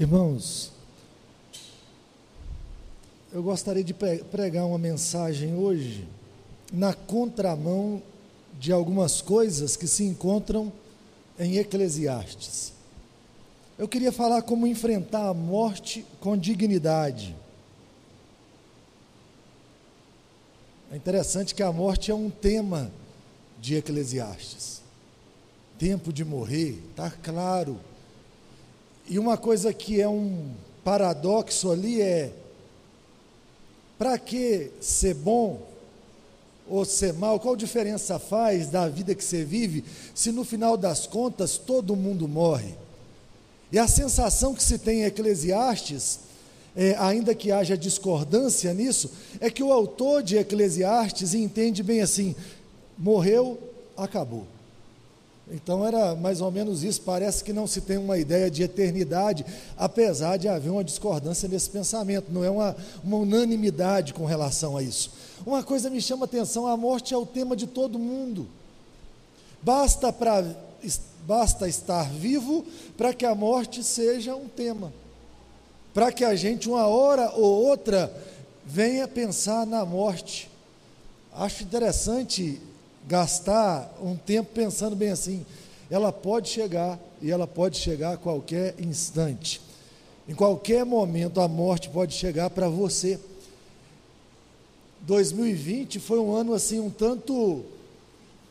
Irmãos, eu gostaria de pregar uma mensagem hoje na contramão de algumas coisas que se encontram em Eclesiastes. Eu queria falar como enfrentar a morte com dignidade. É interessante que a morte é um tema de Eclesiastes. Tempo de morrer, está claro. E uma coisa que é um paradoxo ali é: para que ser bom ou ser mal? Qual diferença faz da vida que você vive se no final das contas todo mundo morre? E a sensação que se tem em Eclesiastes é, ainda que haja discordância nisso, é que o autor de Eclesiastes entende bem assim: morreu, acabou. Então era mais ou menos isso. Parece que não se tem uma ideia de eternidade, apesar de haver uma discordância nesse pensamento, não é uma, uma unanimidade com relação a isso. Uma coisa me chama a atenção: a morte é o tema de todo mundo. Basta, pra, basta estar vivo para que a morte seja um tema para que a gente, uma hora ou outra, venha pensar na morte. Acho interessante gastar um tempo pensando bem assim. Ela pode chegar e ela pode chegar a qualquer instante. Em qualquer momento a morte pode chegar para você. 2020 foi um ano assim um tanto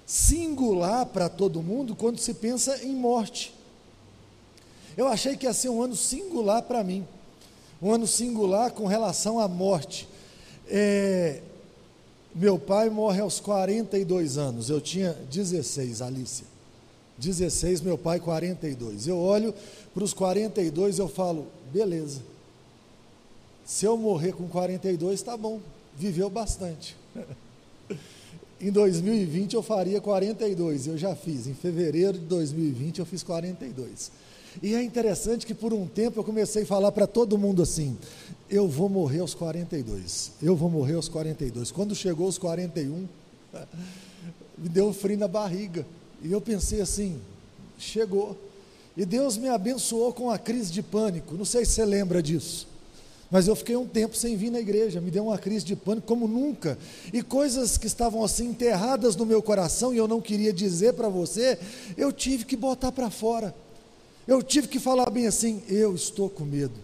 singular para todo mundo quando se pensa em morte. Eu achei que ia ser um ano singular para mim um ano singular com relação à morte. É, meu pai morre aos 42 anos, eu tinha 16, Alicia. 16, meu pai 42. Eu olho para os 42 e eu falo, beleza. Se eu morrer com 42, está bom, viveu bastante. em 2020 eu faria 42, eu já fiz. Em fevereiro de 2020 eu fiz 42. E é interessante que por um tempo eu comecei a falar para todo mundo assim: eu vou morrer aos 42, eu vou morrer aos 42. Quando chegou aos 41, me deu um frio na barriga. E eu pensei assim: chegou. E Deus me abençoou com a crise de pânico. Não sei se você lembra disso. Mas eu fiquei um tempo sem vir na igreja, me deu uma crise de pânico como nunca. E coisas que estavam assim enterradas no meu coração e eu não queria dizer para você, eu tive que botar para fora. Eu tive que falar bem assim: eu estou com medo.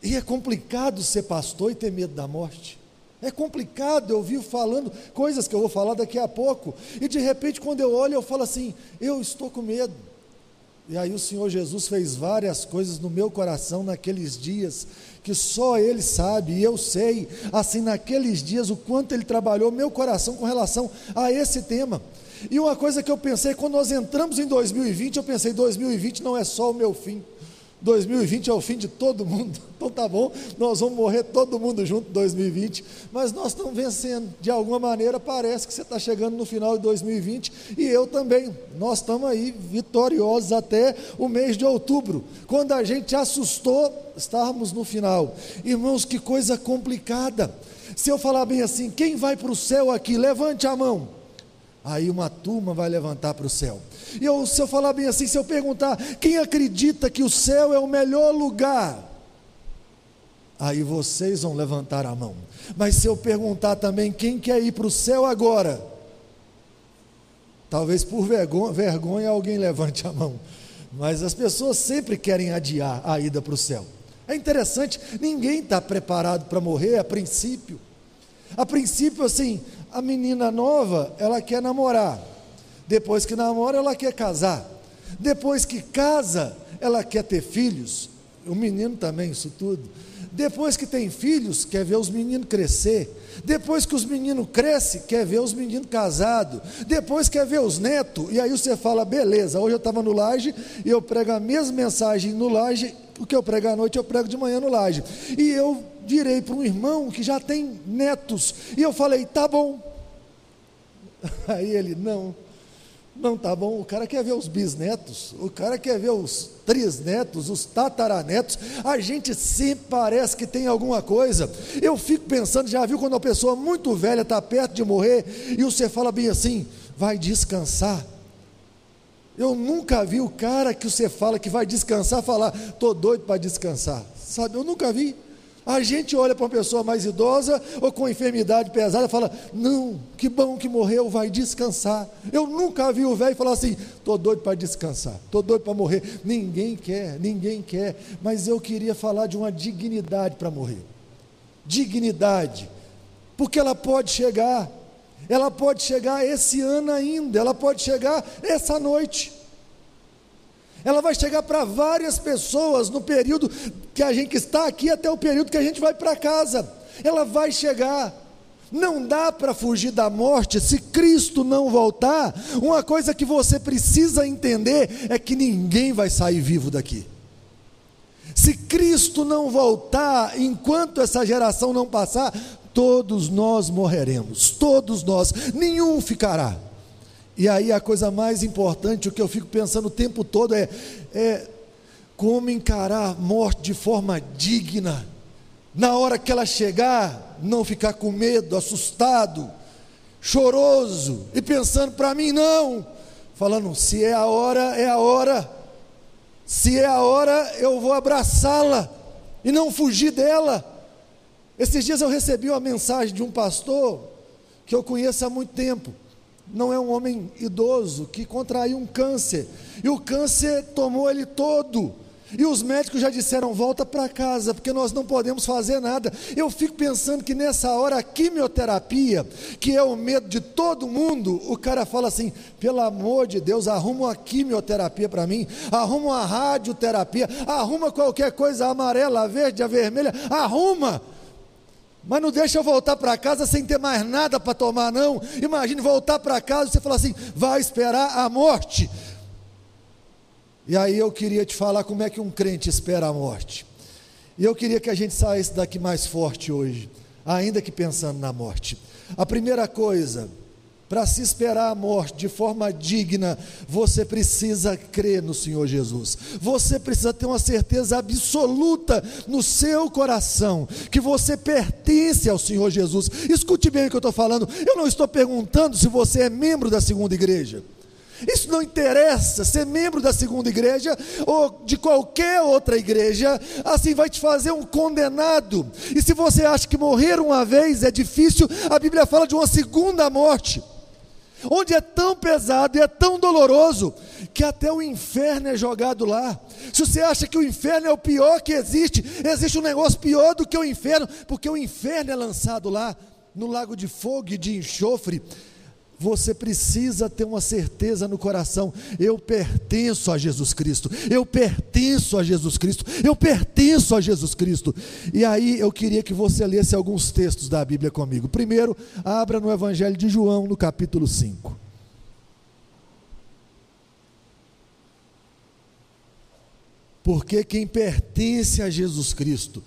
E é complicado ser pastor e ter medo da morte. É complicado, eu vivo falando coisas que eu vou falar daqui a pouco, e de repente, quando eu olho, eu falo assim: eu estou com medo. E aí o Senhor Jesus fez várias coisas no meu coração naqueles dias, que só Ele sabe, e eu sei, assim, naqueles dias, o quanto Ele trabalhou meu coração com relação a esse tema. E uma coisa que eu pensei, quando nós entramos em 2020, eu pensei: 2020 não é só o meu fim. 2020 é o fim de todo mundo. Então tá bom, nós vamos morrer todo mundo junto em 2020, mas nós estamos vencendo. De alguma maneira parece que você está chegando no final de 2020 e eu também. Nós estamos aí vitoriosos até o mês de outubro. Quando a gente assustou, estávamos no final. Irmãos, que coisa complicada. Se eu falar bem assim, quem vai para o céu aqui, levante a mão. Aí uma turma vai levantar para o céu. E eu, se eu falar bem assim, se eu perguntar quem acredita que o céu é o melhor lugar, aí vocês vão levantar a mão. Mas se eu perguntar também quem quer ir para o céu agora, talvez por vergonha, vergonha alguém levante a mão. Mas as pessoas sempre querem adiar a ida para o céu. É interessante, ninguém está preparado para morrer a princípio. A princípio, assim, a menina nova, ela quer namorar. Depois que namora, ela quer casar. Depois que casa, ela quer ter filhos. O menino também, isso tudo. Depois que tem filhos, quer ver os meninos crescer. Depois que os meninos crescem, quer ver os meninos casados. Depois quer ver os netos. E aí você fala, beleza, hoje eu estava no laje e eu prego a mesma mensagem no laje. O que eu prego à noite, eu prego de manhã no laje. E eu direi para um irmão que já tem netos. E eu falei, tá bom. Aí ele, não, não tá bom. O cara quer ver os bisnetos, o cara quer ver os trisnetos, os tataranetos. A gente sempre parece que tem alguma coisa. Eu fico pensando, já viu quando uma pessoa muito velha está perto de morrer e você fala bem assim, vai descansar. Eu nunca vi o cara que você fala que vai descansar falar, estou doido para descansar. Sabe, eu nunca vi. A gente olha para uma pessoa mais idosa ou com enfermidade pesada e fala: Não, que bom que morreu, vai descansar. Eu nunca vi o velho falar assim: Estou doido para descansar, estou doido para morrer. Ninguém quer, ninguém quer. Mas eu queria falar de uma dignidade para morrer. Dignidade, porque ela pode chegar, ela pode chegar esse ano ainda, ela pode chegar essa noite ela vai chegar para várias pessoas no período que a gente está aqui até o período que a gente vai para casa. Ela vai chegar. Não dá para fugir da morte se Cristo não voltar. Uma coisa que você precisa entender é que ninguém vai sair vivo daqui. Se Cristo não voltar, enquanto essa geração não passar, todos nós morreremos, todos nós, nenhum ficará. E aí a coisa mais importante, o que eu fico pensando o tempo todo é, é como encarar a morte de forma digna. Na hora que ela chegar, não ficar com medo, assustado, choroso e pensando para mim não, falando se é a hora, é a hora. Se é a hora, eu vou abraçá-la e não fugir dela. Esses dias eu recebi uma mensagem de um pastor que eu conheço há muito tempo não é um homem idoso que contraiu um câncer, e o câncer tomou ele todo. E os médicos já disseram: volta para casa, porque nós não podemos fazer nada. Eu fico pensando que nessa hora a quimioterapia, que é o medo de todo mundo, o cara fala assim: pelo amor de Deus, arruma uma quimioterapia para mim, arruma uma radioterapia, arruma qualquer coisa amarela, a verde, a vermelha, arruma mas não deixa eu voltar para casa sem ter mais nada para tomar, não. Imagine voltar para casa e você falar assim: vai esperar a morte. E aí eu queria te falar como é que um crente espera a morte. E eu queria que a gente saísse daqui mais forte hoje, ainda que pensando na morte. A primeira coisa, para se esperar a morte de forma digna, você precisa crer no Senhor Jesus. Você precisa ter uma certeza absoluta no seu coração que você pertence ao Senhor Jesus. Escute bem o que eu estou falando. Eu não estou perguntando se você é membro da segunda igreja. Isso não interessa, ser membro da segunda igreja ou de qualquer outra igreja, assim vai te fazer um condenado. E se você acha que morrer uma vez é difícil, a Bíblia fala de uma segunda morte onde é tão pesado e é tão doloroso que até o inferno é jogado lá. Se você acha que o inferno é o pior que existe, existe um negócio pior do que o inferno, porque o inferno é lançado lá no lago de fogo e de enxofre. Você precisa ter uma certeza no coração: eu pertenço a Jesus Cristo, eu pertenço a Jesus Cristo, eu pertenço a Jesus Cristo. E aí eu queria que você lesse alguns textos da Bíblia comigo. Primeiro, abra no Evangelho de João, no capítulo 5. Porque quem pertence a Jesus Cristo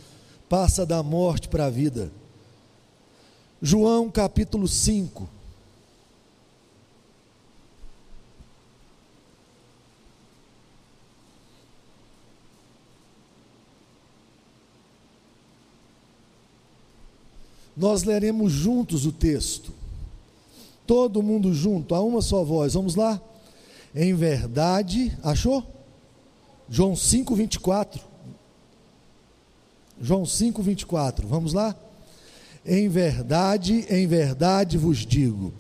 passa da morte para a vida. João capítulo 5. Nós leremos juntos o texto. Todo mundo junto, a uma só voz. Vamos lá? Em verdade, achou? João 5, 24. João 5, 24. Vamos lá? Em verdade, em verdade vos digo: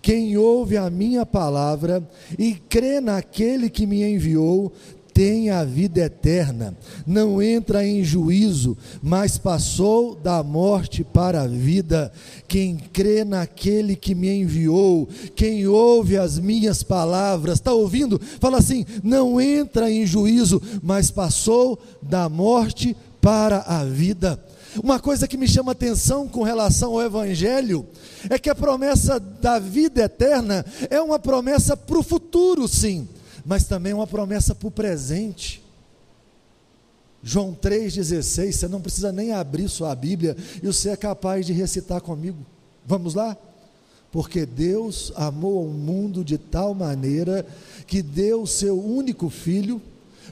quem ouve a minha palavra e crê naquele que me enviou, tem a vida eterna, não entra em juízo, mas passou da morte para a vida. Quem crê naquele que me enviou, quem ouve as minhas palavras, está ouvindo? Fala assim: não entra em juízo, mas passou da morte para a vida. Uma coisa que me chama atenção com relação ao Evangelho é que a promessa da vida eterna é uma promessa para o futuro, sim mas também uma promessa para o presente. João 3,16, você não precisa nem abrir sua Bíblia e você é capaz de recitar comigo. Vamos lá? Porque Deus amou o mundo de tal maneira que deu o seu único filho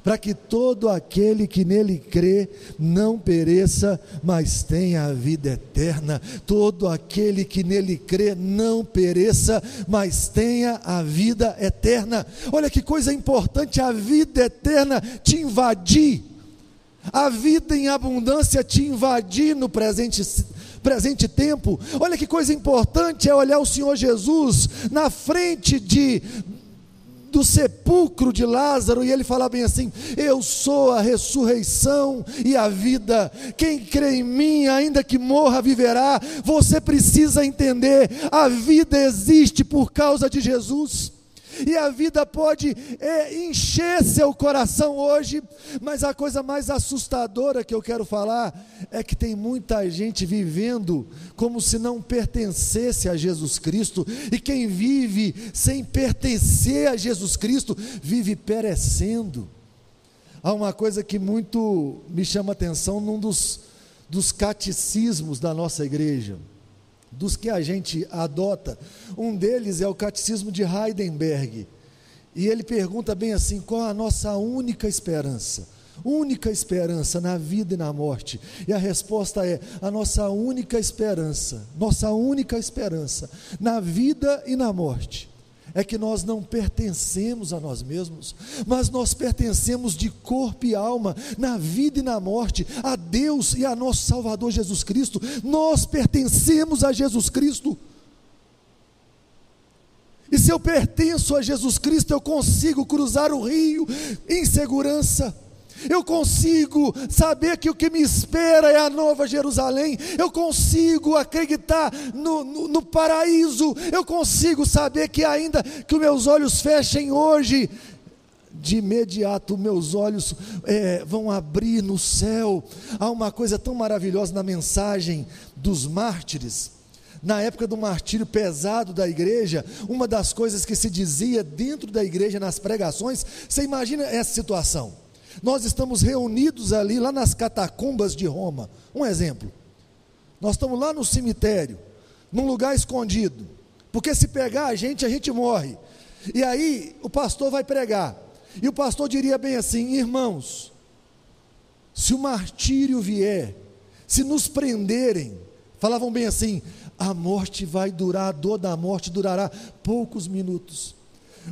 para que todo aquele que nele crê não pereça, mas tenha a vida eterna. Todo aquele que nele crê não pereça, mas tenha a vida eterna. Olha que coisa importante, a vida eterna te invadir. A vida em abundância te invadir no presente presente tempo. Olha que coisa importante é olhar o Senhor Jesus na frente de do sepulcro de Lázaro e ele fala bem assim: Eu sou a ressurreição e a vida. Quem crê em mim, ainda que morra, viverá. Você precisa entender: a vida existe por causa de Jesus e a vida pode é, encher seu coração hoje, mas a coisa mais assustadora que eu quero falar é que tem muita gente vivendo como se não pertencesse a Jesus Cristo, e quem vive sem pertencer a Jesus Cristo vive perecendo. Há uma coisa que muito me chama atenção num dos, dos catecismos da nossa igreja dos que a gente adota. Um deles é o Catecismo de Heidenberg. E ele pergunta bem assim: qual a nossa única esperança? Única esperança na vida e na morte. E a resposta é: a nossa única esperança, nossa única esperança na vida e na morte é que nós não pertencemos a nós mesmos, mas nós pertencemos de corpo e alma, na vida e na morte, a Deus e a nosso Salvador Jesus Cristo. Nós pertencemos a Jesus Cristo. E se eu pertenço a Jesus Cristo, eu consigo cruzar o rio em segurança eu consigo saber que o que me espera é a nova Jerusalém, eu consigo acreditar no, no, no paraíso, eu consigo saber que ainda que os meus olhos fechem hoje, de imediato meus olhos é, vão abrir no céu. Há uma coisa tão maravilhosa na mensagem dos mártires. Na época do martírio pesado da igreja, uma das coisas que se dizia dentro da igreja nas pregações, você imagina essa situação. Nós estamos reunidos ali, lá nas catacumbas de Roma. Um exemplo. Nós estamos lá no cemitério, num lugar escondido. Porque se pegar a gente, a gente morre. E aí o pastor vai pregar. E o pastor diria bem assim: irmãos, se o martírio vier, se nos prenderem, falavam bem assim: a morte vai durar, a dor da morte durará poucos minutos,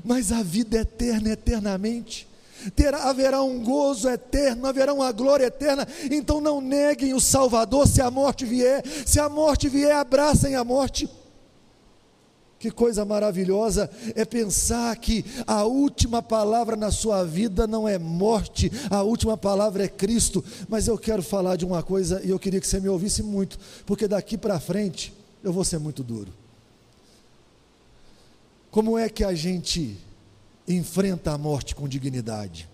mas a vida eterna, eternamente terá, haverá um gozo eterno, haverá uma glória eterna. Então não neguem o Salvador se a morte vier. Se a morte vier, abracem a morte. Que coisa maravilhosa é pensar que a última palavra na sua vida não é morte, a última palavra é Cristo. Mas eu quero falar de uma coisa e eu queria que você me ouvisse muito, porque daqui para frente eu vou ser muito duro. Como é que a gente enfrenta a morte com dignidade.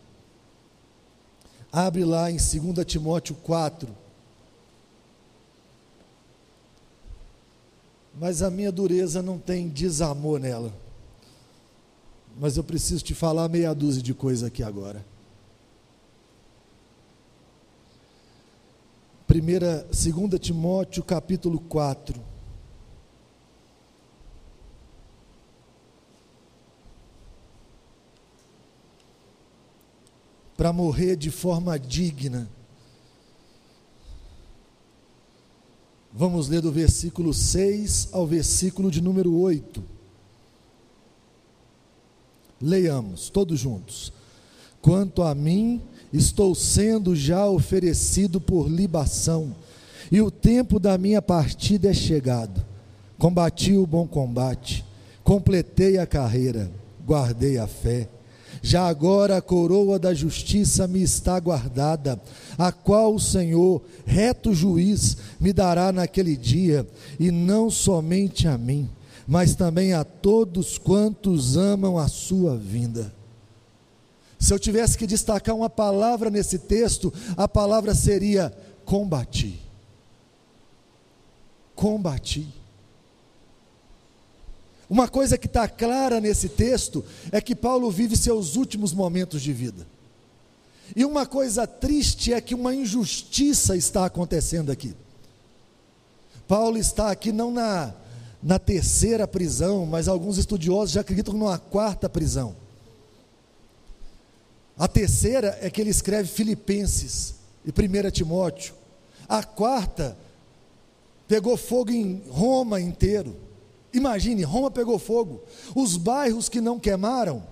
Abre lá em 2 Timóteo 4. Mas a minha dureza não tem desamor nela. Mas eu preciso te falar meia dúzia de coisas aqui agora. Primeira, 2 Timóteo capítulo 4. Para morrer de forma digna. Vamos ler do versículo 6 ao versículo de número 8. Leiamos, todos juntos. Quanto a mim, estou sendo já oferecido por libação, e o tempo da minha partida é chegado. Combati o bom combate, completei a carreira, guardei a fé já agora a coroa da justiça me está guardada, a qual o Senhor, reto juiz, me dará naquele dia, e não somente a mim, mas também a todos quantos amam a sua vinda. Se eu tivesse que destacar uma palavra nesse texto, a palavra seria combati. Combati. Uma coisa que está clara nesse texto é que Paulo vive seus últimos momentos de vida. E uma coisa triste é que uma injustiça está acontecendo aqui. Paulo está aqui não na, na terceira prisão, mas alguns estudiosos já acreditam numa quarta prisão. A terceira é que ele escreve Filipenses e 1 Timóteo. A quarta pegou fogo em Roma inteiro. Imagine, Roma pegou fogo. Os bairros que não queimaram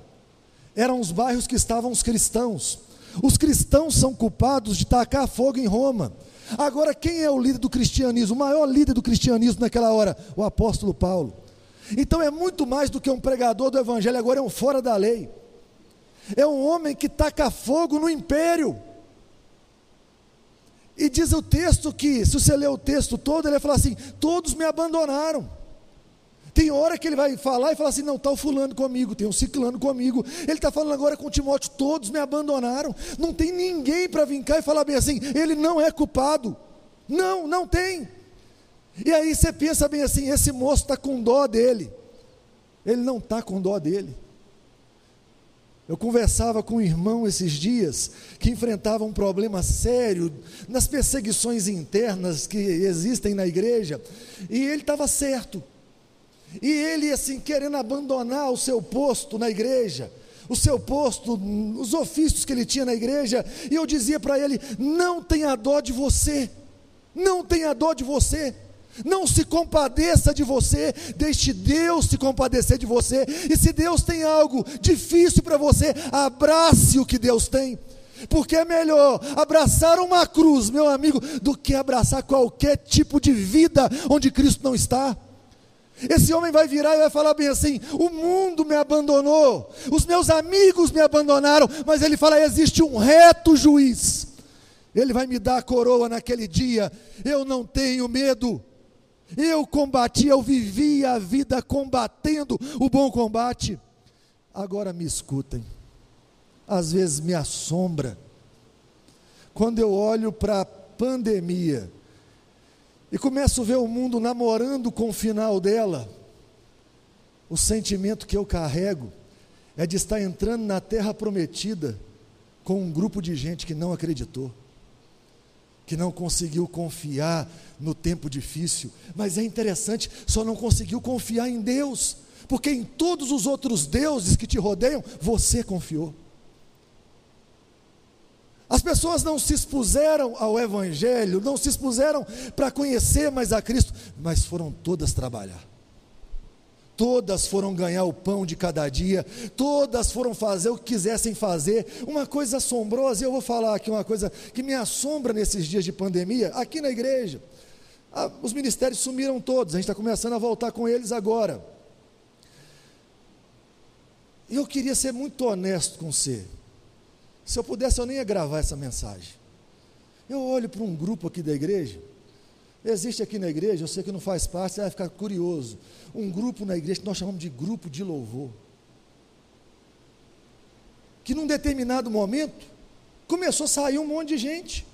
eram os bairros que estavam os cristãos. Os cristãos são culpados de tacar fogo em Roma. Agora, quem é o líder do cristianismo? O maior líder do cristianismo naquela hora? O apóstolo Paulo. Então é muito mais do que um pregador do evangelho, agora é um fora da lei. É um homem que taca fogo no império. E diz o texto que, se você ler o texto todo, ele vai falar assim: todos me abandonaram. Tem hora que ele vai falar e falar assim: não, está o fulano comigo, tem um ciclano comigo. Ele está falando agora com Timóteo: todos me abandonaram. Não tem ninguém para vir cá e falar bem assim: ele não é culpado. Não, não tem. E aí você pensa bem assim: esse moço está com dó dele. Ele não está com dó dele. Eu conversava com um irmão esses dias que enfrentava um problema sério nas perseguições internas que existem na igreja, e ele estava certo. E ele, assim, querendo abandonar o seu posto na igreja, o seu posto, os ofícios que ele tinha na igreja, e eu dizia para ele: não tenha dó de você, não tenha dó de você. Não se compadeça de você, deixe Deus se compadecer de você. E se Deus tem algo difícil para você, abrace o que Deus tem. Porque é melhor abraçar uma cruz, meu amigo, do que abraçar qualquer tipo de vida onde Cristo não está. Esse homem vai virar e vai falar bem assim: o mundo me abandonou, os meus amigos me abandonaram, mas ele fala: existe um reto juiz, ele vai me dar a coroa naquele dia, eu não tenho medo. Eu combati, eu vivi a vida combatendo o bom combate. Agora me escutem, às vezes me assombra, quando eu olho para a pandemia, e começo a ver o mundo namorando com o final dela, o sentimento que eu carrego é de estar entrando na terra prometida com um grupo de gente que não acreditou, que não conseguiu confiar no tempo difícil, mas é interessante, só não conseguiu confiar em Deus, porque em todos os outros deuses que te rodeiam, você confiou. As pessoas não se expuseram ao Evangelho, não se expuseram para conhecer mais a Cristo, mas foram todas trabalhar. Todas foram ganhar o pão de cada dia, todas foram fazer o que quisessem fazer. Uma coisa assombrosa, e eu vou falar aqui uma coisa que me assombra nesses dias de pandemia, aqui na igreja. Ah, os ministérios sumiram todos, a gente está começando a voltar com eles agora. Eu queria ser muito honesto com você. Se eu pudesse, eu nem ia gravar essa mensagem. Eu olho para um grupo aqui da igreja. Existe aqui na igreja, eu sei que não faz parte, você vai ficar curioso. Um grupo na igreja que nós chamamos de grupo de louvor. Que num determinado momento começou a sair um monte de gente.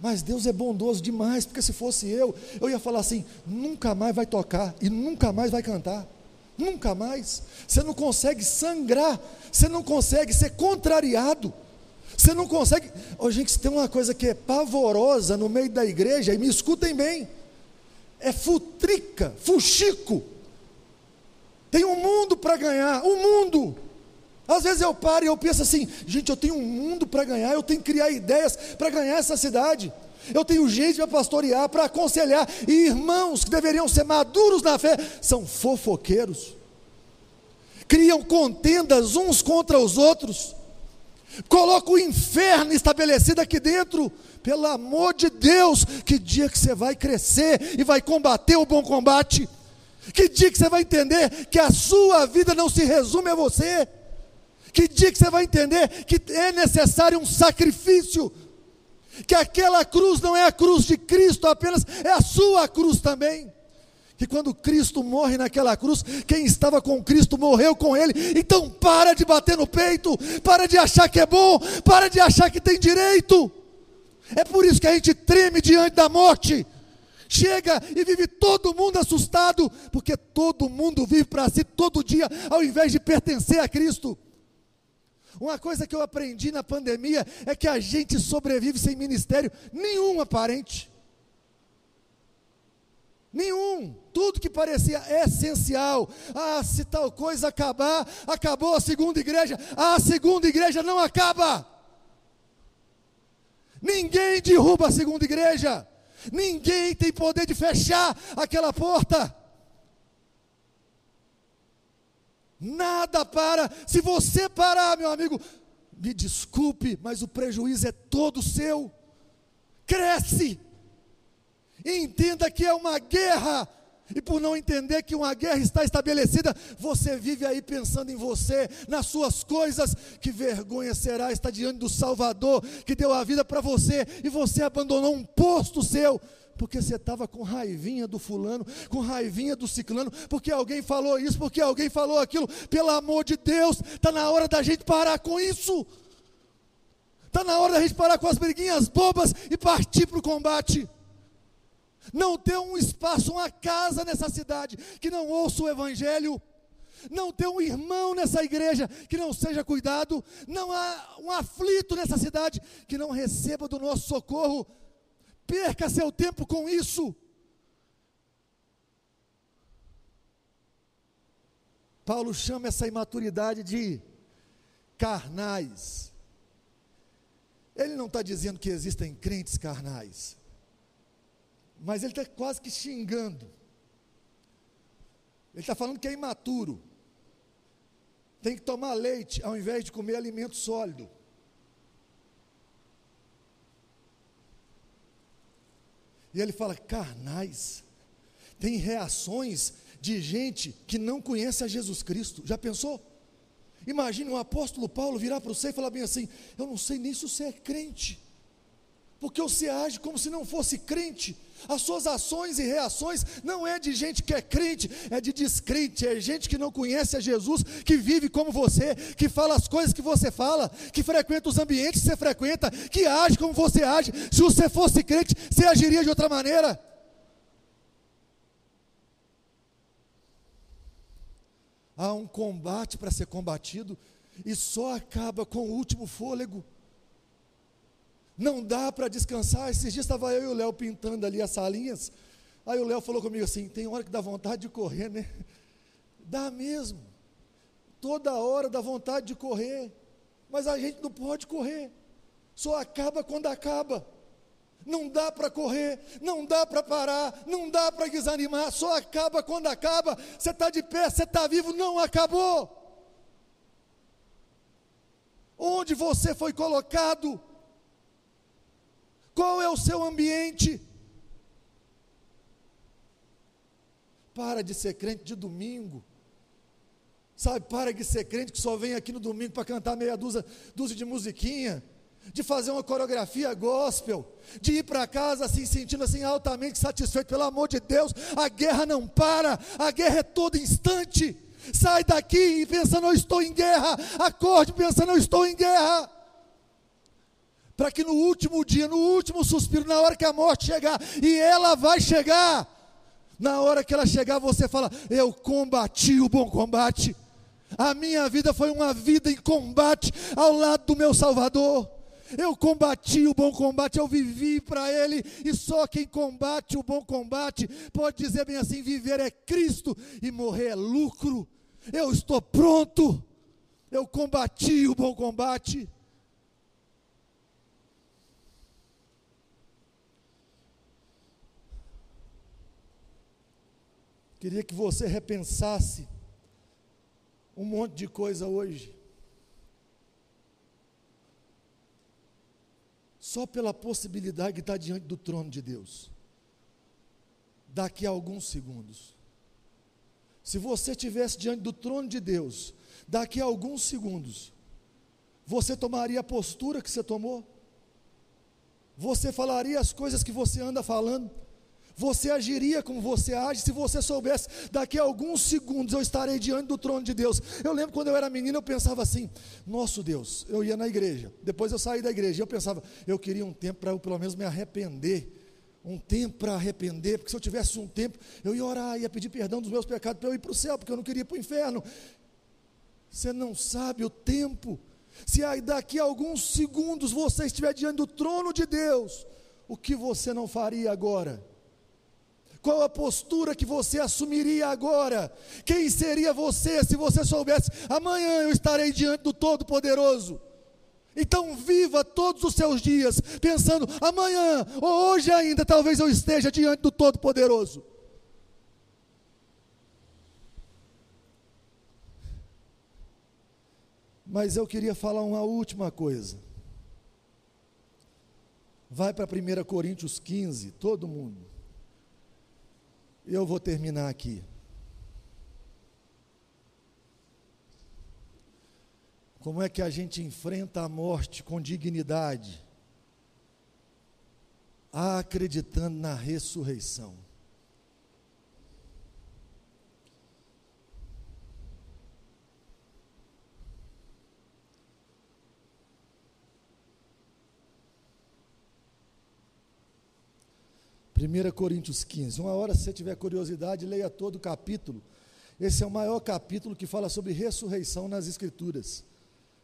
Mas Deus é bondoso demais, porque se fosse eu, eu ia falar assim: nunca mais vai tocar e nunca mais vai cantar. Nunca mais. Você não consegue sangrar, você não consegue ser contrariado. Você não consegue. Oh, gente, tem uma coisa que é pavorosa no meio da igreja, e me escutem bem. É futrica, fuxico. Tem um mundo para ganhar, um mundo. Às vezes eu paro e eu penso assim, gente, eu tenho um mundo para ganhar, eu tenho que criar ideias para ganhar essa cidade. Eu tenho gente para pastorear, para aconselhar, e irmãos que deveriam ser maduros na fé, são fofoqueiros, criam contendas uns contra os outros, colocam o inferno estabelecido aqui dentro, pelo amor de Deus, que dia que você vai crescer e vai combater o bom combate, que dia que você vai entender que a sua vida não se resume a você, que dia que você vai entender que é necessário um sacrifício, que aquela cruz não é a cruz de Cristo apenas, é a sua cruz também. Que quando Cristo morre naquela cruz, quem estava com Cristo morreu com Ele. Então para de bater no peito, para de achar que é bom, para de achar que tem direito. É por isso que a gente treme diante da morte. Chega e vive todo mundo assustado, porque todo mundo vive para si todo dia, ao invés de pertencer a Cristo. Uma coisa que eu aprendi na pandemia é que a gente sobrevive sem ministério nenhum aparente. Nenhum. Tudo que parecia essencial. Ah, se tal coisa acabar, acabou a segunda igreja. Ah, a segunda igreja não acaba. Ninguém derruba a segunda igreja. Ninguém tem poder de fechar aquela porta. Nada para. Se você parar, meu amigo, me desculpe, mas o prejuízo é todo seu. Cresce. Entenda que é uma guerra. E por não entender que uma guerra está estabelecida, você vive aí pensando em você, nas suas coisas. Que vergonha será estar diante do Salvador que deu a vida para você e você abandonou um posto seu porque você estava com raivinha do fulano, com raivinha do ciclano, porque alguém falou isso, porque alguém falou aquilo. Pelo amor de Deus, está na hora da gente parar com isso. Está na hora da gente parar com as briguinhas bobas e partir para o combate. Não ter um espaço, uma casa nessa cidade que não ouça o Evangelho não ter um irmão nessa igreja que não seja cuidado, não há um aflito nessa cidade que não receba do nosso socorro perca seu tempo com isso. Paulo chama essa imaturidade de carnais. Ele não está dizendo que existem crentes carnais, mas ele está quase que xingando. Ele está falando que é imaturo, tem que tomar leite ao invés de comer alimento sólido. E ele fala: carnais. Tem reações de gente que não conhece a Jesus Cristo. Já pensou? Imagine o apóstolo Paulo virar para você e falar bem assim: Eu não sei nem se você é crente, porque você age como se não fosse crente. As suas ações e reações não é de gente que é crente, é de descrente, é gente que não conhece a Jesus, que vive como você, que fala as coisas que você fala, que frequenta os ambientes que você frequenta, que age como você age. Se você fosse crente, você agiria de outra maneira. Há um combate para ser combatido e só acaba com o último fôlego. Não dá para descansar. Esses dias estava eu e o Léo pintando ali as salinhas. Aí o Léo falou comigo assim: tem hora que dá vontade de correr, né? Dá mesmo. Toda hora dá vontade de correr. Mas a gente não pode correr. Só acaba quando acaba. Não dá para correr, não dá para parar, não dá para desanimar, só acaba quando acaba. Você está de pé, você está vivo, não acabou. Onde você foi colocado, qual é o seu ambiente? Para de ser crente de domingo. Sabe, para de ser crente que só vem aqui no domingo para cantar meia dúzia, dúzia de musiquinha, de fazer uma coreografia gospel, de ir para casa assim, sentindo assim altamente satisfeito, pelo amor de Deus, a guerra não para, a guerra é todo instante. Sai daqui pensando eu estou em guerra, acorde pensando eu estou em guerra para que no último dia, no último suspiro, na hora que a morte chegar, e ela vai chegar, na hora que ela chegar, você fala: Eu combati o bom combate, a minha vida foi uma vida em combate ao lado do meu Salvador. Eu combati o bom combate, eu vivi para Ele, e só quem combate o bom combate pode dizer bem assim: viver é Cristo e morrer é lucro. Eu estou pronto, eu combati o bom combate. Queria que você repensasse um monte de coisa hoje. Só pela possibilidade de estar diante do trono de Deus. Daqui a alguns segundos. Se você estivesse diante do trono de Deus, daqui a alguns segundos, você tomaria a postura que você tomou? Você falaria as coisas que você anda falando? Você agiria como você age se você soubesse, daqui a alguns segundos eu estarei diante do trono de Deus. Eu lembro quando eu era menino, eu pensava assim: nosso Deus, eu ia na igreja, depois eu saí da igreja, eu pensava, eu queria um tempo para eu pelo menos me arrepender. Um tempo para arrepender, porque se eu tivesse um tempo, eu ia orar, ia pedir perdão dos meus pecados para eu ir para o céu, porque eu não queria ir para o inferno. Você não sabe o tempo. Se daqui a alguns segundos você estiver diante do trono de Deus, o que você não faria agora? Qual a postura que você assumiria agora? Quem seria você se você soubesse, amanhã eu estarei diante do Todo-Poderoso? Então viva todos os seus dias pensando, amanhã ou hoje ainda, talvez eu esteja diante do Todo-Poderoso. Mas eu queria falar uma última coisa. Vai para 1 Coríntios 15, todo mundo. Eu vou terminar aqui. Como é que a gente enfrenta a morte com dignidade? Acreditando na ressurreição. Primeira Coríntios 15. Uma hora, se você tiver curiosidade, leia todo o capítulo. Esse é o maior capítulo que fala sobre ressurreição nas Escrituras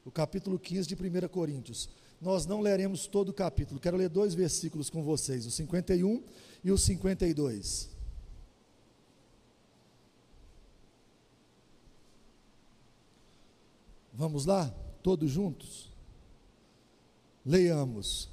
o capítulo 15 de 1 Coríntios. Nós não leremos todo o capítulo, quero ler dois versículos com vocês, o 51 e o 52. Vamos lá, todos juntos? Leiamos.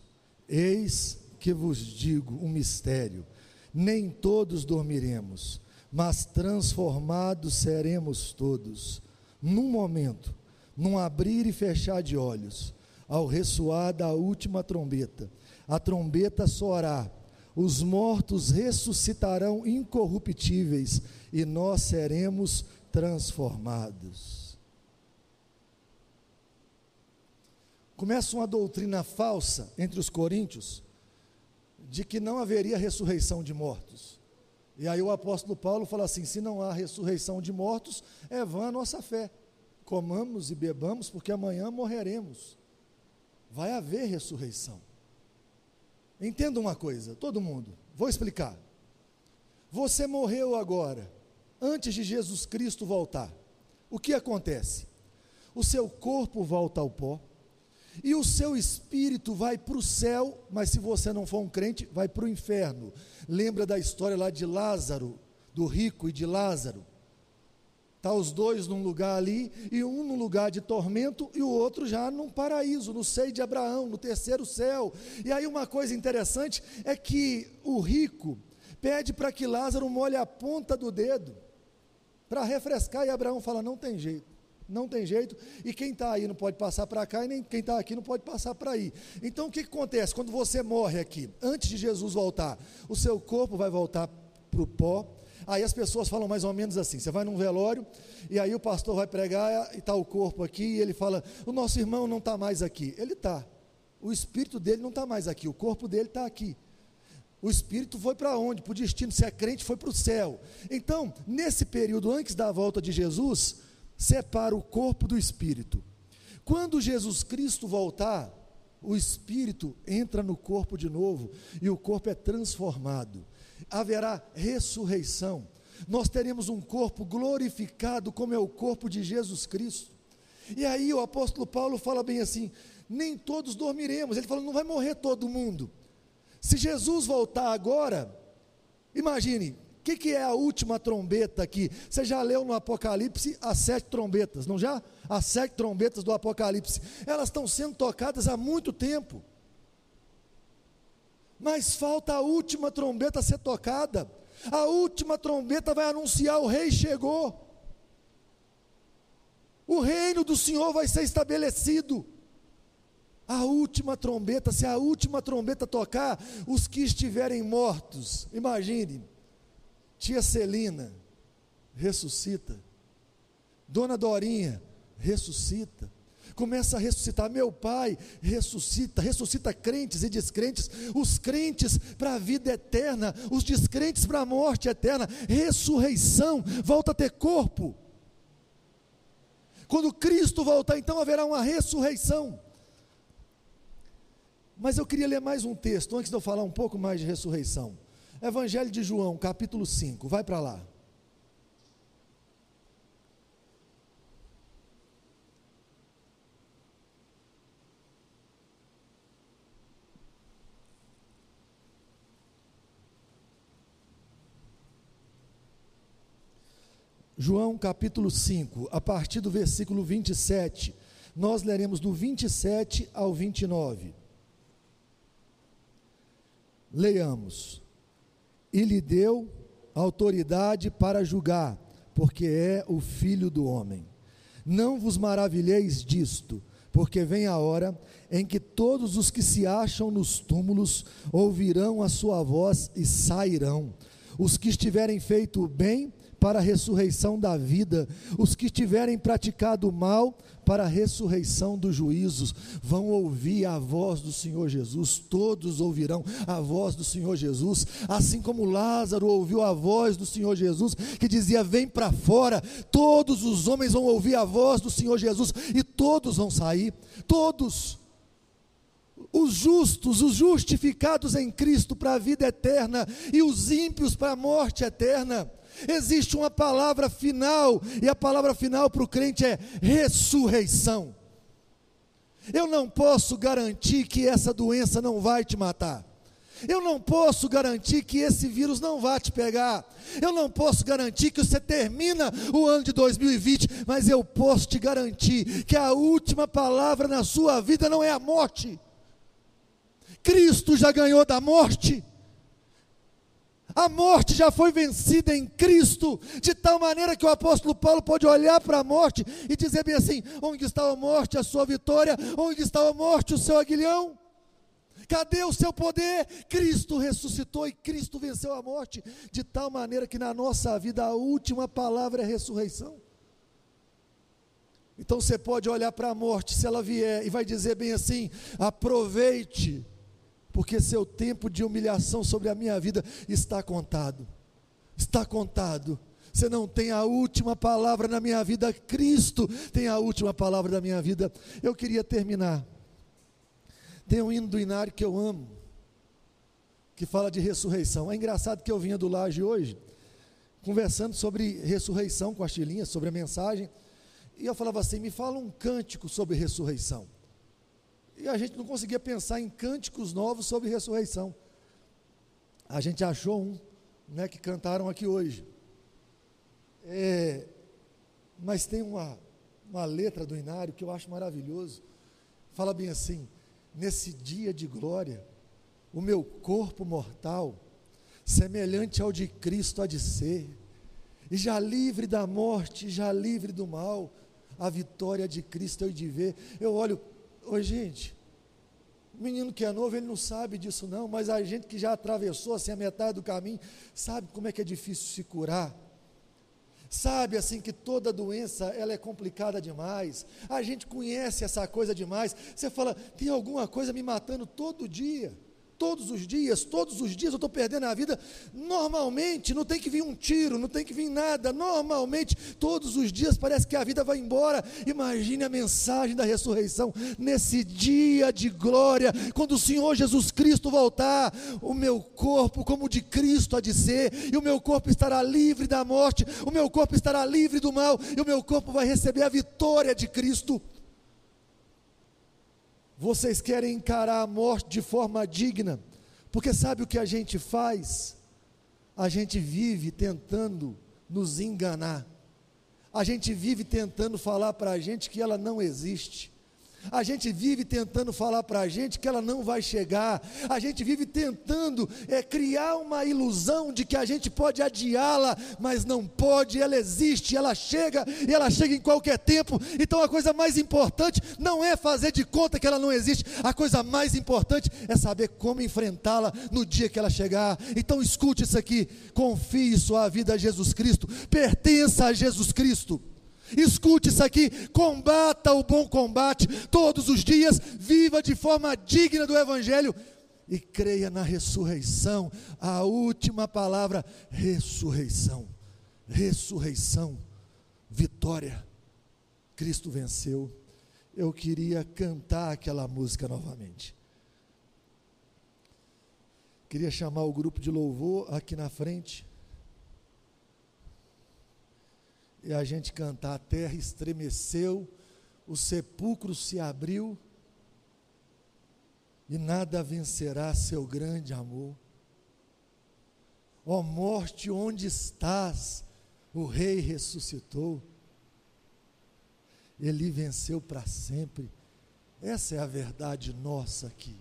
Eis que vos digo um mistério: nem todos dormiremos, mas transformados seremos todos, num momento num abrir e fechar de olhos, ao ressoar da última trombeta. A trombeta soará, os mortos ressuscitarão incorruptíveis e nós seremos transformados. Começa uma doutrina falsa entre os coríntios de que não haveria ressurreição de mortos. E aí o apóstolo Paulo fala assim: se não há ressurreição de mortos, é vã a nossa fé comamos e bebamos, porque amanhã morreremos. Vai haver ressurreição. Entenda uma coisa, todo mundo, vou explicar. Você morreu agora, antes de Jesus Cristo voltar. O que acontece? O seu corpo volta ao pó, e o seu espírito vai para o céu, mas se você não for um crente, vai para o inferno. Lembra da história lá de Lázaro, do rico e de Lázaro? Está os dois num lugar ali, e um num lugar de tormento, e o outro já num paraíso, no seio de Abraão, no terceiro céu. E aí uma coisa interessante é que o rico pede para que Lázaro molhe a ponta do dedo, para refrescar, e Abraão fala: não tem jeito. Não tem jeito, e quem está aí não pode passar para cá, e nem quem está aqui não pode passar para aí. Então o que, que acontece? Quando você morre aqui, antes de Jesus voltar, o seu corpo vai voltar para o pó, Aí as pessoas falam mais ou menos assim: você vai num velório, e aí o pastor vai pregar, e está o corpo aqui, e ele fala: o nosso irmão não está mais aqui. Ele está. O espírito dele não está mais aqui, o corpo dele está aqui. O espírito foi para onde? Para o destino. Se é crente, foi para o céu. Então, nesse período, antes da volta de Jesus, separa o corpo do espírito. Quando Jesus Cristo voltar, o espírito entra no corpo de novo e o corpo é transformado haverá ressurreição. Nós teremos um corpo glorificado, como é o corpo de Jesus Cristo. E aí o apóstolo Paulo fala bem assim: nem todos dormiremos. Ele fala, não vai morrer todo mundo. Se Jesus voltar agora, imagine, o que, que, é a última trombeta aqui? Você já leu no Apocalipse as sete trombetas, não já? As sete trombetas do Apocalipse. Elas estão sendo tocadas há muito tempo mas falta a última trombeta ser tocada. A última trombeta vai anunciar: o rei chegou. O reino do Senhor vai ser estabelecido. A última trombeta, se a última trombeta tocar, os que estiverem mortos, imagine, tia Celina ressuscita, Dona Dorinha ressuscita, começa a ressuscitar. Meu Pai ressuscita, ressuscita crentes e descrentes, os crentes para a vida eterna, os descrentes para a morte eterna. Ressurreição, volta a ter corpo. Quando Cristo voltar, então haverá uma ressurreição. Mas eu queria ler mais um texto, antes de eu falar um pouco mais de ressurreição. Evangelho de João, capítulo 5, vai para lá. João capítulo 5, a partir do versículo 27. Nós leremos do 27 ao 29. Leiamos. E lhe deu autoridade para julgar, porque é o filho do homem. Não vos maravilheis disto, porque vem a hora em que todos os que se acham nos túmulos ouvirão a sua voz e sairão. Os que estiverem feito o bem para a ressurreição da vida, os que tiverem praticado o mal para a ressurreição dos juízos, vão ouvir a voz do Senhor Jesus, todos ouvirão a voz do Senhor Jesus, assim como Lázaro ouviu a voz do Senhor Jesus, que dizia: Vem para fora, todos os homens vão ouvir a voz do Senhor Jesus e todos vão sair, todos. Os justos, os justificados em Cristo para a vida eterna e os ímpios para a morte eterna. Existe uma palavra final, e a palavra final para o crente é ressurreição. Eu não posso garantir que essa doença não vai te matar. Eu não posso garantir que esse vírus não vai te pegar. Eu não posso garantir que você termina o ano de 2020, mas eu posso te garantir que a última palavra na sua vida não é a morte. Cristo já ganhou da morte. A morte já foi vencida em Cristo, de tal maneira que o apóstolo Paulo pode olhar para a morte e dizer bem assim: onde está a morte, a sua vitória? Onde está a morte, o seu aguilhão? Cadê o seu poder? Cristo ressuscitou e Cristo venceu a morte, de tal maneira que na nossa vida a última palavra é ressurreição. Então você pode olhar para a morte, se ela vier, e vai dizer bem assim: aproveite porque seu tempo de humilhação sobre a minha vida está contado. Está contado. Você não tem a última palavra na minha vida, Cristo tem a última palavra da minha vida. Eu queria terminar. Tem um hino do Inário que eu amo, que fala de ressurreição. É engraçado que eu vinha do Laje hoje, conversando sobre ressurreição com a Chilinha, sobre a mensagem, e eu falava assim: me fala um cântico sobre ressurreição. E a gente não conseguia pensar em cânticos novos sobre ressurreição. A gente achou um, né, que cantaram aqui hoje. É, mas tem uma, uma letra do Inário que eu acho maravilhoso. Fala bem assim: nesse dia de glória, o meu corpo mortal, semelhante ao de Cristo há de ser, e já livre da morte, já livre do mal, a vitória de Cristo eu de ver. Eu olho Oi, gente. Menino que é novo, ele não sabe disso não, mas a gente que já atravessou assim a metade do caminho, sabe como é que é difícil se curar. Sabe assim que toda doença ela é complicada demais. A gente conhece essa coisa demais. Você fala, tem alguma coisa me matando todo dia todos os dias, todos os dias eu estou perdendo a vida. Normalmente, não tem que vir um tiro, não tem que vir nada. Normalmente, todos os dias parece que a vida vai embora. Imagine a mensagem da ressurreição nesse dia de glória, quando o Senhor Jesus Cristo voltar. O meu corpo, como de Cristo, há de ser, e o meu corpo estará livre da morte, o meu corpo estará livre do mal, e o meu corpo vai receber a vitória de Cristo. Vocês querem encarar a morte de forma digna, porque sabe o que a gente faz? A gente vive tentando nos enganar. A gente vive tentando falar para a gente que ela não existe. A gente vive tentando falar para a gente que ela não vai chegar. A gente vive tentando é, criar uma ilusão de que a gente pode adiá-la, mas não pode. Ela existe, ela chega e ela chega em qualquer tempo. Então a coisa mais importante não é fazer de conta que ela não existe. A coisa mais importante é saber como enfrentá-la no dia que ela chegar. Então escute isso aqui. Confie sua vida a Jesus Cristo. Pertença a Jesus Cristo. Escute isso aqui, combata o bom combate todos os dias, viva de forma digna do Evangelho e creia na ressurreição. A última palavra: ressurreição. Ressurreição, vitória. Cristo venceu. Eu queria cantar aquela música novamente. Queria chamar o grupo de louvor aqui na frente. E a gente cantar: a terra estremeceu, o sepulcro se abriu, e nada vencerá seu grande amor. Ó morte, onde estás? O Rei ressuscitou. Ele venceu para sempre. Essa é a verdade nossa aqui,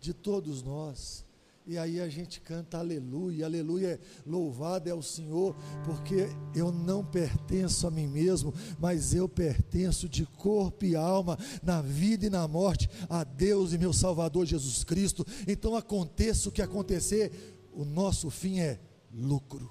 de todos nós. E aí a gente canta aleluia, aleluia, louvado é o Senhor, porque eu não pertenço a mim mesmo, mas eu pertenço de corpo e alma, na vida e na morte, a Deus e meu Salvador Jesus Cristo. Então aconteça o que acontecer, o nosso fim é lucro.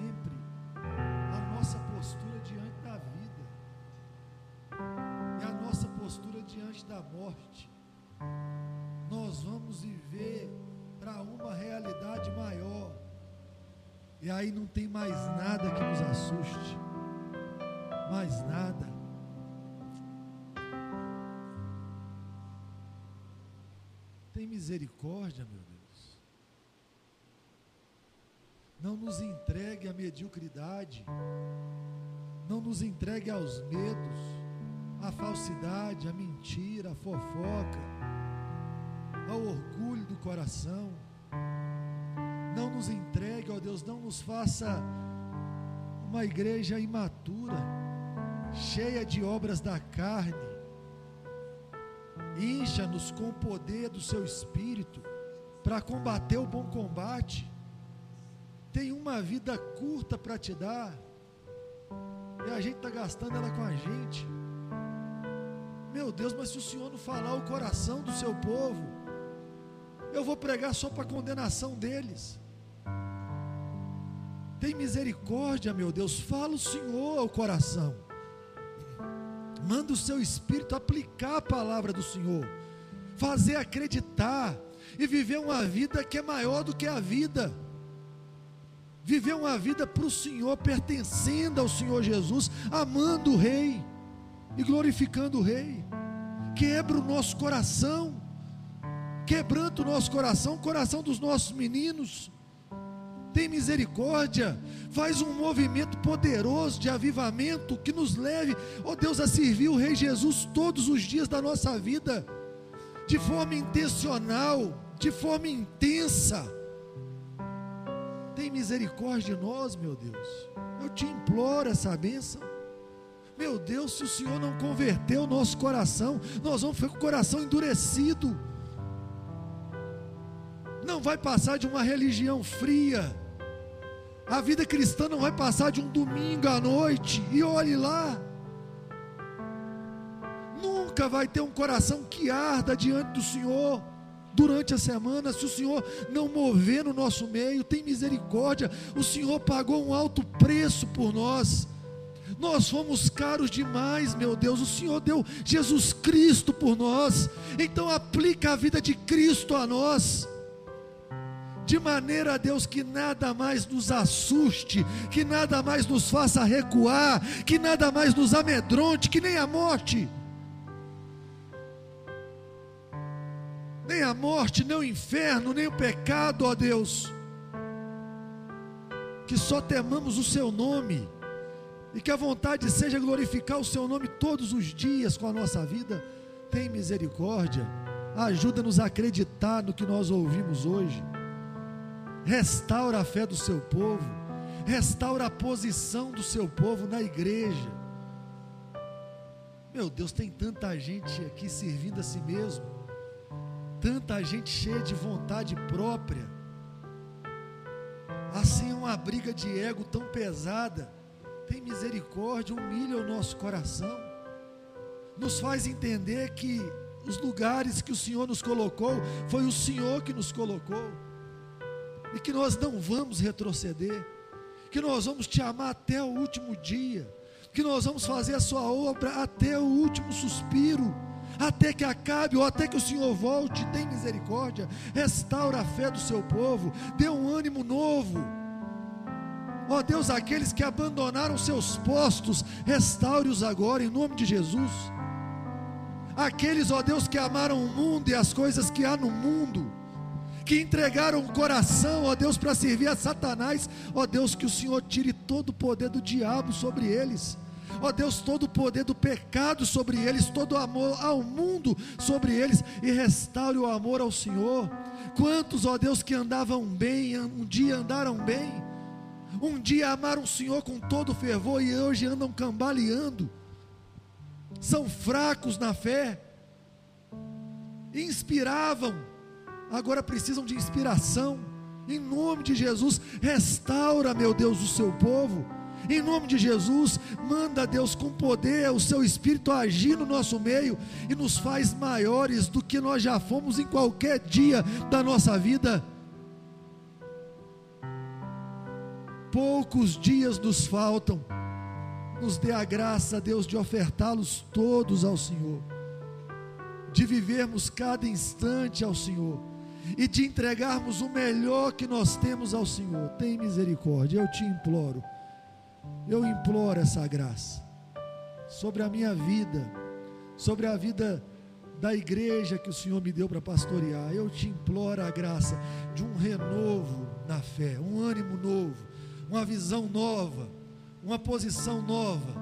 postura diante da morte. Nós vamos viver para uma realidade maior. E aí não tem mais nada que nos assuste. Mais nada. Tem misericórdia, meu Deus. Não nos entregue à mediocridade. Não nos entregue aos medos, à falsidade, à mentira, à fofoca, ao orgulho do coração. Não nos entregue, ó Deus, não nos faça uma igreja imatura, cheia de obras da carne Incha-nos com o poder do seu espírito para combater o bom combate. Tem uma vida curta para te dar, e a gente está gastando ela com a gente. Meu Deus, mas se o Senhor não falar o coração do seu povo, eu vou pregar só para condenação deles. Tem misericórdia, meu Deus, fala o Senhor ao coração. Manda o seu espírito aplicar a palavra do Senhor, fazer acreditar e viver uma vida que é maior do que a vida. Viver uma vida para o Senhor, pertencendo ao Senhor Jesus, amando o Rei e glorificando o Rei. Quebra o nosso coração, quebrando o nosso coração, o coração dos nossos meninos tem misericórdia, faz um movimento poderoso de avivamento que nos leve, ó oh Deus, a servir o Rei Jesus todos os dias da nossa vida, de forma intencional, de forma intensa. Tem misericórdia de nós, meu Deus. Eu te imploro essa bênção. Meu Deus, se o Senhor não converter o nosso coração, nós vamos ficar com o coração endurecido. Não vai passar de uma religião fria a vida cristã não vai passar de um domingo à noite e olhe lá. Nunca vai ter um coração que arda diante do Senhor durante a semana, se o Senhor não mover no nosso meio, tem misericórdia. O Senhor pagou um alto preço por nós. Nós fomos caros demais, meu Deus. O Senhor deu Jesus Cristo por nós. Então aplica a vida de Cristo a nós de maneira, Deus, que nada mais nos assuste, que nada mais nos faça recuar, que nada mais nos amedronte, que nem a morte. Nem a morte, nem o inferno, nem o pecado, ó Deus. Que só temamos o Seu nome e que a vontade seja glorificar o Seu nome todos os dias com a nossa vida. Tem misericórdia, ajuda-nos a acreditar no que nós ouvimos hoje restaura a fé do seu povo, restaura a posição do seu povo na igreja. Meu Deus, tem tanta gente aqui servindo a si mesmo, tanta gente cheia de vontade própria, assim uma briga de ego tão pesada. Tem misericórdia, humilha o nosso coração, nos faz entender que os lugares que o Senhor nos colocou, foi o Senhor que nos colocou e que nós não vamos retroceder, que nós vamos te amar até o último dia, que nós vamos fazer a sua obra até o último suspiro, até que acabe ou até que o Senhor volte, tem misericórdia, restaura a fé do seu povo, dê um ânimo novo. Ó oh Deus, aqueles que abandonaram seus postos, restaure-os agora em nome de Jesus. Aqueles, ó oh Deus, que amaram o mundo e as coisas que há no mundo, que entregaram o coração, ó Deus, para servir a Satanás, ó Deus, que o Senhor tire todo o poder do diabo sobre eles. Ó Deus, todo o poder do pecado sobre eles, todo o amor ao mundo sobre eles e restaure o amor ao Senhor. Quantos, ó Deus, que andavam bem, um dia andaram bem, um dia amaram o Senhor com todo fervor e hoje andam cambaleando, são fracos na fé, inspiravam, agora precisam de inspiração. Em nome de Jesus, restaura, meu Deus, o seu povo. Em nome de Jesus, manda Deus com poder o seu espírito agir no nosso meio e nos faz maiores do que nós já fomos em qualquer dia da nossa vida. Poucos dias nos faltam. Nos dê a graça, Deus, de ofertá-los todos ao Senhor, de vivermos cada instante ao Senhor e de entregarmos o melhor que nós temos ao Senhor. Tem misericórdia, eu te imploro. Eu imploro essa graça sobre a minha vida, sobre a vida da igreja que o Senhor me deu para pastorear. Eu te imploro a graça de um renovo na fé, um ânimo novo, uma visão nova, uma posição nova,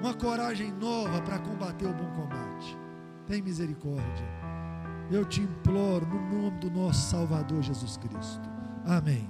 uma coragem nova para combater o bom combate. Tem misericórdia. Eu te imploro no nome do nosso Salvador Jesus Cristo. Amém.